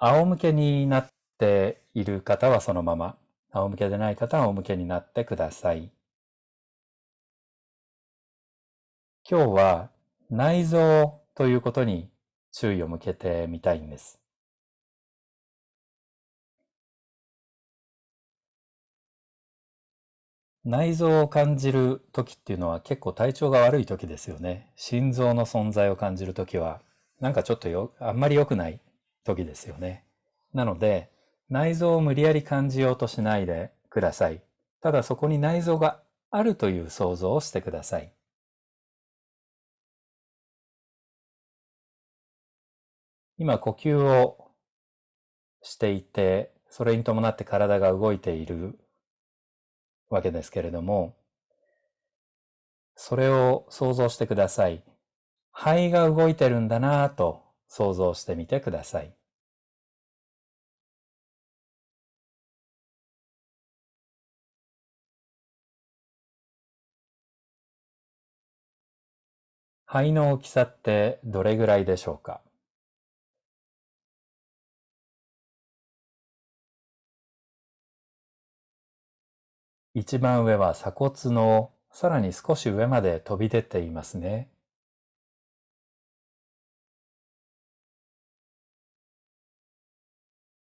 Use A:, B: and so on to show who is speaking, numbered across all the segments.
A: 仰向けになっている方はそのまま、仰向けでない方は仰向けになってください。今日は内臓ということに注意を向けてみたいんです。内臓を感じる時っていうのは結構体調が悪い時ですよね。心臓の存在を感じる時は、なんかちょっとよ、あんまり良くない時ですよね。なので、内臓を無理やり感じようとしないでください。ただそこに内臓があるという想像をしてください。今呼吸をしていて、それに伴って体が動いているわけですけれども、それを想像してください。肺が動いてるんだなぁと想像してみてください。肺の大きさってどれぐらいでしょうか？一番上は鎖骨のさらに少し上まで飛び出ていますね。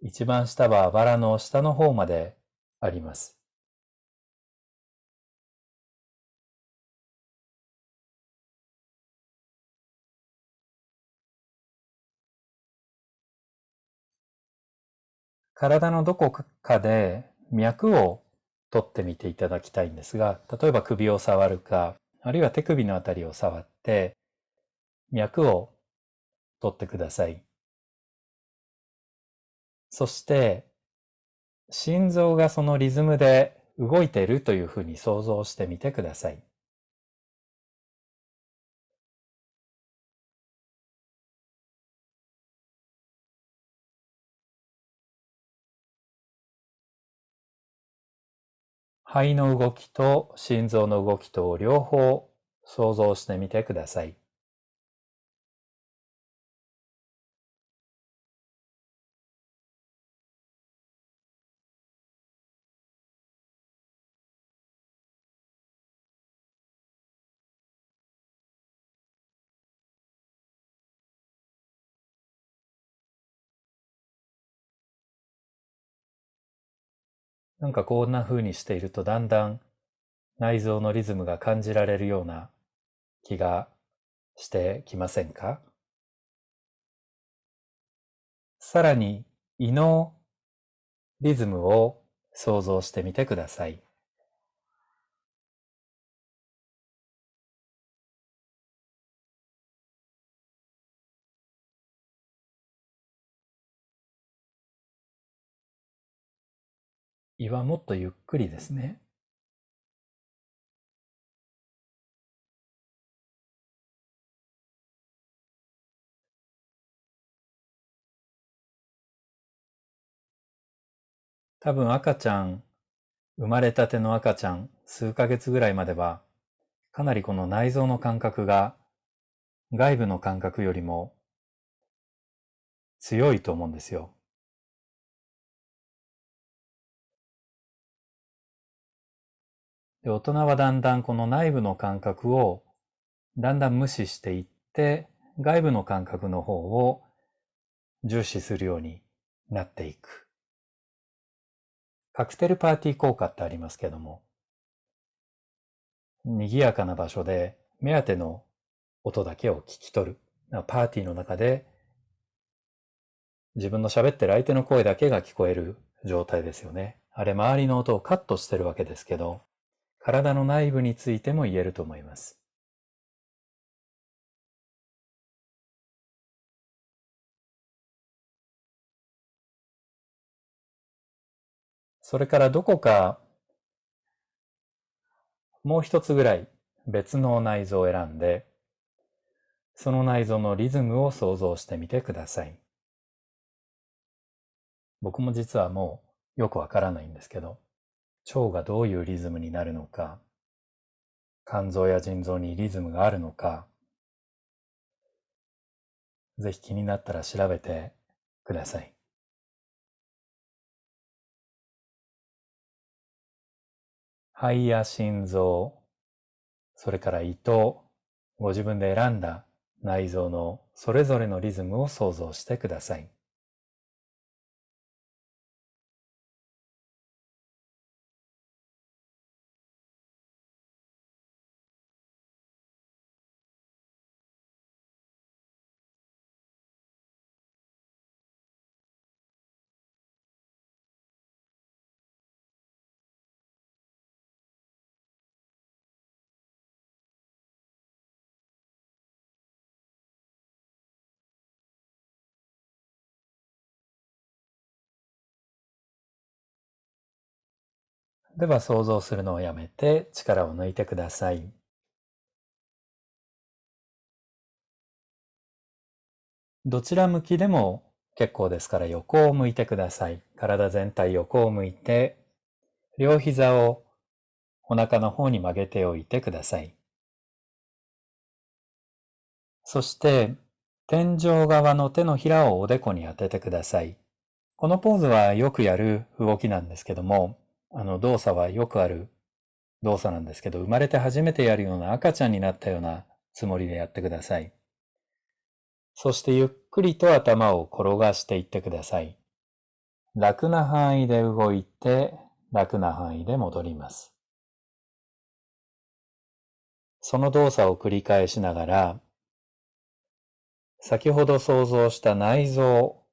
A: 一番下はあばらの下の方まであります。体のどこかで脈を取ってみていただきたいんですが、例えば首を触るか、あるいは手首のあたりを触って、脈を取ってください。そして、心臓がそのリズムで動いているというふうに想像してみてください。肺の動きと心臓の動きと両方想像してみてください。なんかこんな風にしているとだんだん内臓のリズムが感じられるような気がしてきませんか？さらに胃のリズムを想像してみてください。胃はもっとゆっくりですね。多分赤ちゃん、生まれたての赤ちゃん、数ヶ月ぐらいまでは、かなりこの内臓の感覚が外部の感覚よりも強いと思うんですよ。で、大人はだんだんこの内部の感覚をだんだん無視していって、外部の感覚の方を重視するようになっていく。カクテルパーティー効果ってありますけども、賑やかな場所で目当ての音だけを聞き取る。パーティーの中で自分の喋ってる相手の声だけが聞こえる状態ですよね。あれ周りの音をカットしてるわけですけど、体の内部についても言えると思います。それからどこかもう一つぐらい別の内臓を選んで、その内臓のリズムを想像してみてください。僕も実はもうよくわからないんですけど、腸がどういうリズムになるのか、肝臓や腎臓にリズムがあるのか、ぜひ気になったら調べてください。肺や心臓、それから胃と、ご自分で選んだ内臓のそれぞれのリズムを想像してください。では想像するのをやめて力を抜いてください。どちら向きでも結構ですから横を向いてください。体全体横を向いて、両膝をお腹の方に曲げておいてください。そして、天井側の手のひらをおでこに当ててください。このポーズはよくやる動きなんですけども、あの動作はよくある動作なんですけど、生まれて初めてやるような赤ちゃんになったようなつもりでやってください。そしてゆっくりと頭を転がしていってください。楽な範囲で動いて、楽な範囲で戻ります。その動作を繰り返しながら、先ほど想像した内臓、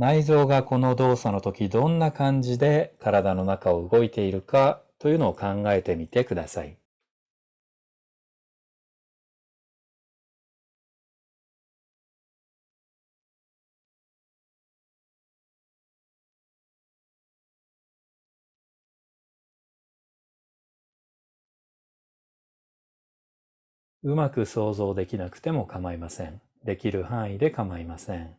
A: 内臓がこの動作の時どんな感じで体の中を動いているかというのを考えてみてください。うまく想像できなくても構いません。できる範囲で構いません。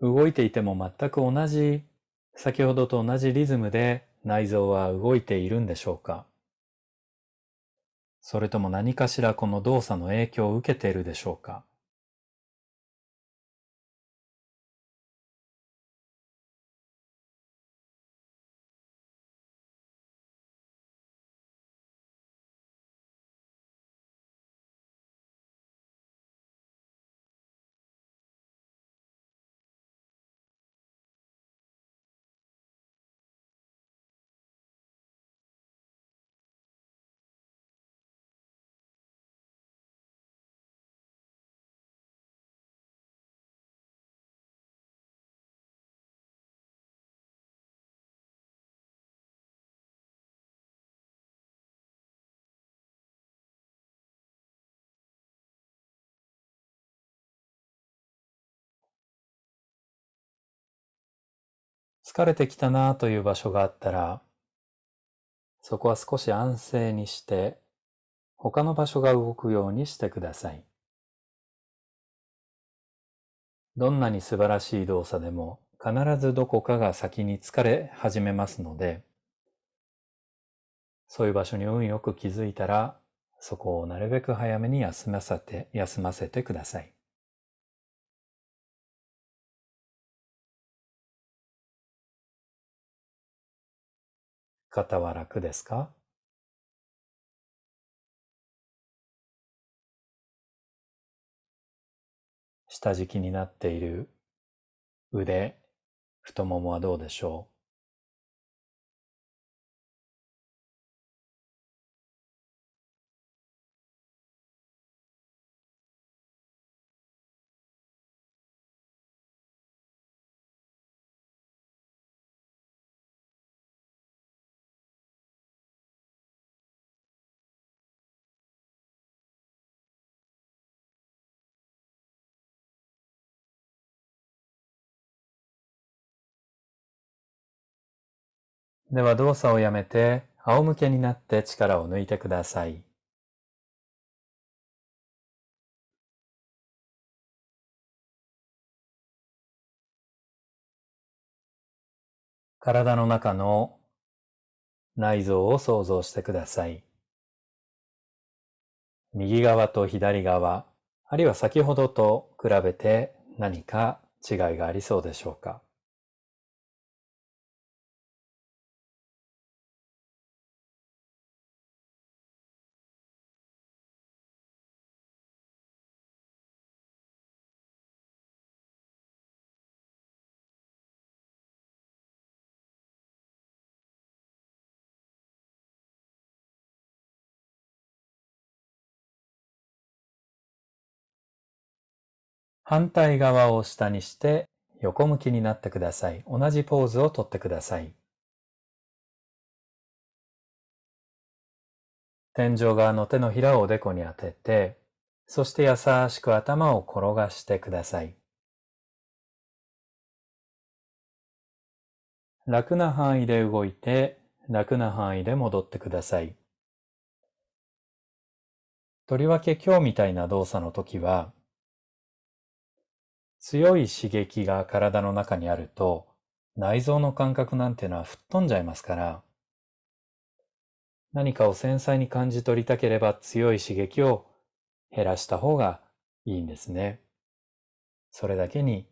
A: 動いていても全く同じ、先ほどと同じリズムで内臓は動いているんでしょうか？それとも何かしらこの動作の影響を受けているでしょうか？疲れてきたなという場所があったら、そこは少し安静にして、他の場所が動くようにしてください。どんなに素晴らしい動作でも必ずどこかが先に疲れ始めますので、そういう場所に運よく気づいたら、そこをなるべく早めに休ませて、休ませてください。方は楽ですか？下敷きになっている腕、太ももはどうでしょう？では動作をやめて仰向けになって力を抜いてください。体の中の内臓を想像してください。右側と左側、あるいは先ほどと比べて何か違いがありそうでしょうか？反対側を下にして横向きになってください。同じポーズをとってください。天井側の手のひらをおでこに当てて、そして優しく頭を転がしてください。楽な範囲で動いて、楽な範囲で戻ってください。とりわけ今日みたいな動作の時は、強い刺激が体の中にあると、内臓の感覚なんてのは吹っ飛んじゃいますから、何かを繊細に感じ取りたければ強い刺激を減らした方がいいんですね。それだけに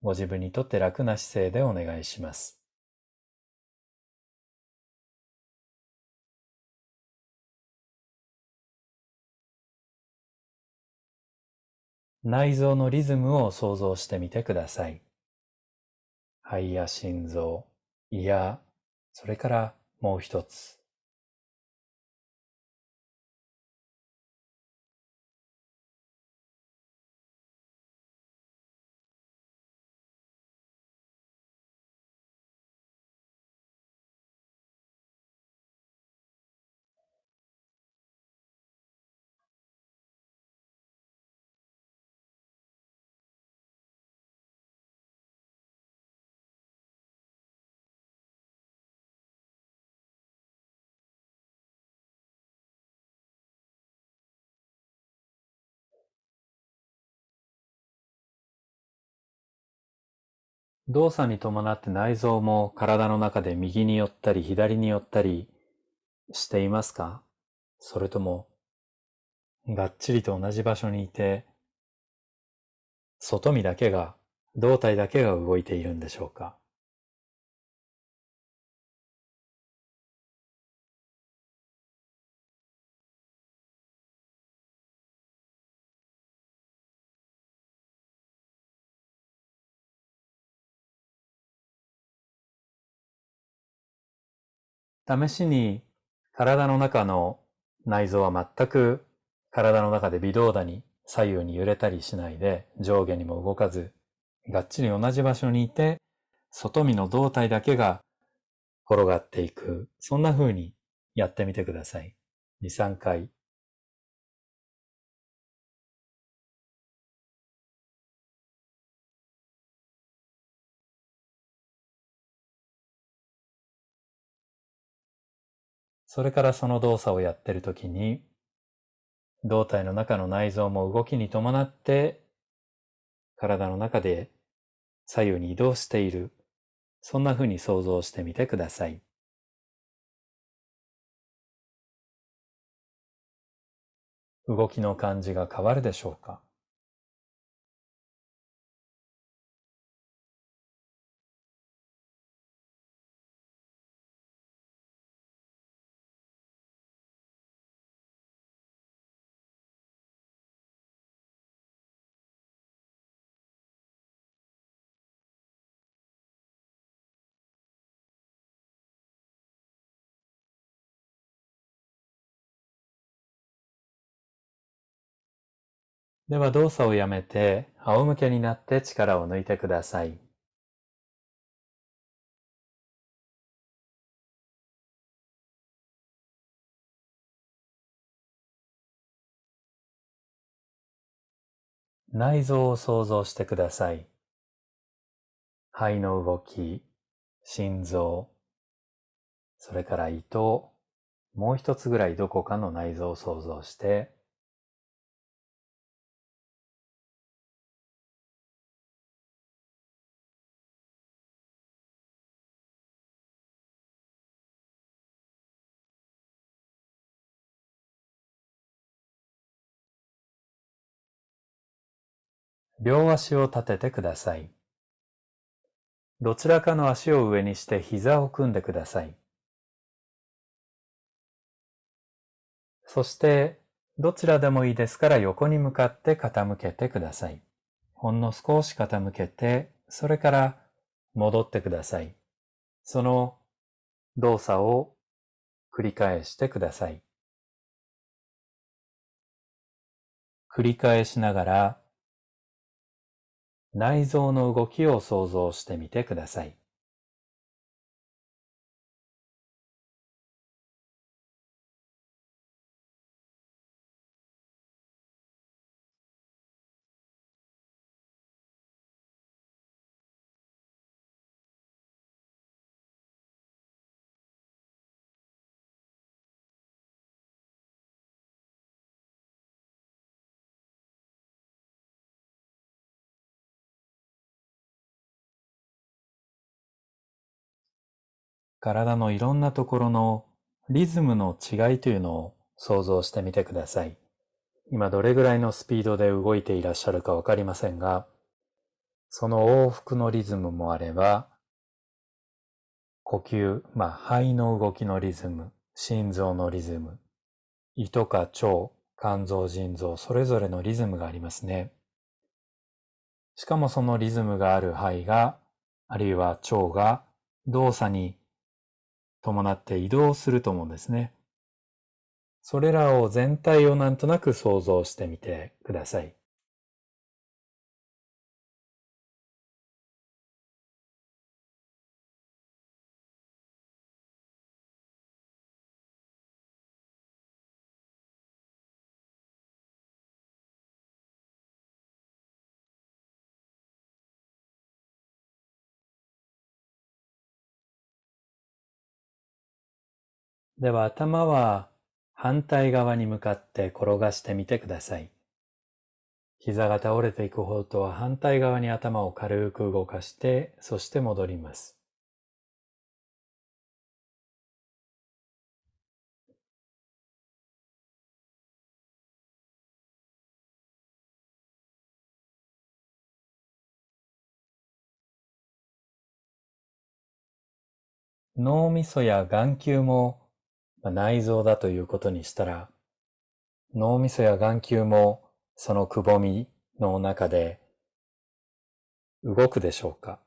A: ご自分にとって楽な姿勢でお願いします。内臓のリズムを想像してみてください。肺や心臓、胃や、それからもう一つ。動作に伴って内臓も体の中で右に寄ったり左に寄ったりしていますか？それとも、がっちりと同じ場所にいて、外身だけが、胴体だけが動いているんでしょうか？試しに体の中の内臓は全く体の中で微動だに左右に揺れたりしないで上下にも動かずがっちり同じ場所にいて外身の胴体だけが転がっていくそんな風にやってみてください。2、3回それからその動作をやっているときに、胴体の中の内臓も動きに伴って、体の中で左右に移動している。そんな風に想像してみてください。動きの感じが変わるでしょうか？では動作をやめて仰向けになって力を抜いてください。内臓を想像してください。肺の動き、心臓、それから胃と、もう一つぐらいどこかの内臓を想像して、両足を立ててください。どちらかの足を上にして膝を組んでください。そして、どちらでもいいですから横に向かって傾けてください。ほんの少し傾けて、それから戻ってください。その動作を繰り返してください。繰り返しながら内臓の動きを想像してみてください。体のいろんなところのリズムの違いというのを想像してみてください。今どれぐらいのスピードで動いていらっしゃるかわかりませんが、その往復のリズムもあれば、呼吸、まあ肺の動きのリズム、心臓のリズム、胃とか腸、肝臓、腎臓、それぞれのリズムがありますね。しかもそのリズムがある肺が、あるいは腸が動作に伴って移動すると思うんですね。それらを全体をなんとなく想像してみてください。では頭は反対側に向かって転がしてみてください。膝が倒れていく方とは反対側に頭を軽く動かして、そして戻ります。脳みそや眼球も内臓だということにしたら、脳みそや眼球もそのくぼみの中で動くでしょうか？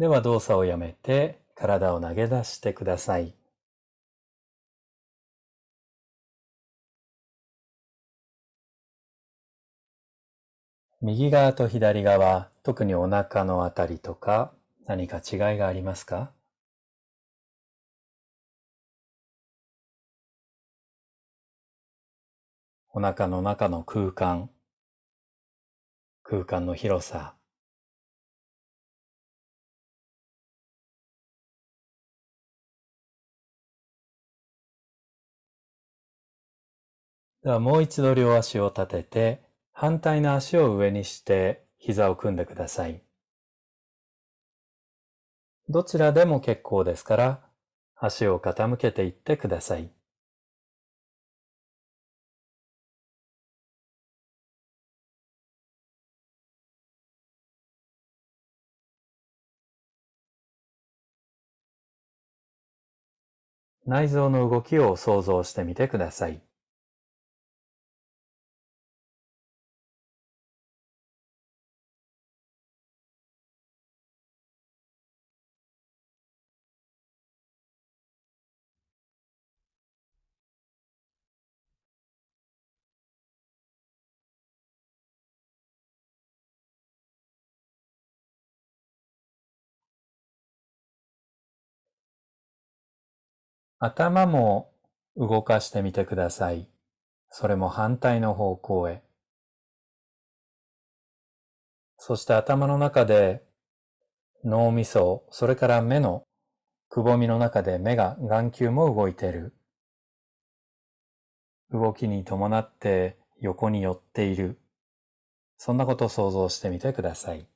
A: では動作をやめて体を投げ出してください。右側と左側、特にお腹のあたりとか何か違いがありますか？お腹の中の空間、空間の広さ、ではもう一度両足を立てて、反対の足を上にして膝を組んでください。どちらでも結構ですから、足を傾けていってください。内臓の動きを想像してみてください。頭も動かしてみてください。それも反対の方向へ。そして頭の中で脳みそ、それから目のくぼみの中で目が眼球も動いている。動きに伴って横に寄っている。そんなことを想像してみてください。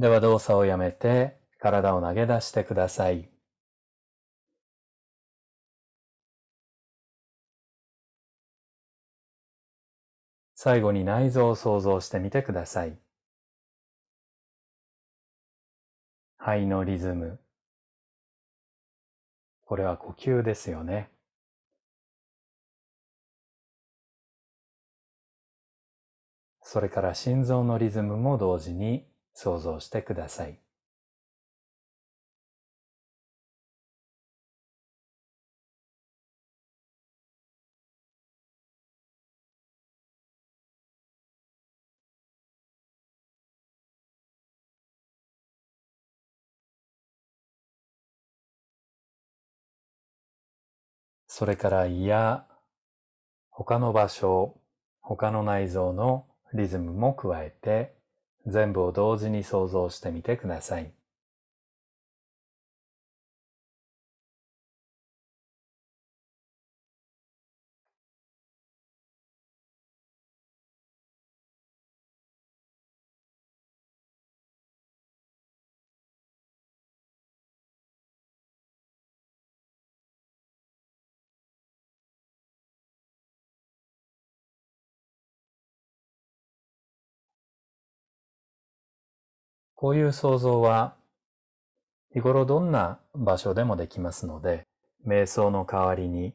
A: では動作をやめて体を投げ出してください。最後に内臓を想像してみてください。肺のリズム。これは呼吸ですよね。それから心臓のリズムも同時に想像してください。それから胃や他の場所、他の内臓のリズムも加えて全部を同時に想像してみてください。こういう想像は日頃どんな場所でもできますので、瞑想の代わりに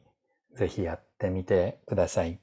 A: ぜひやってみてください。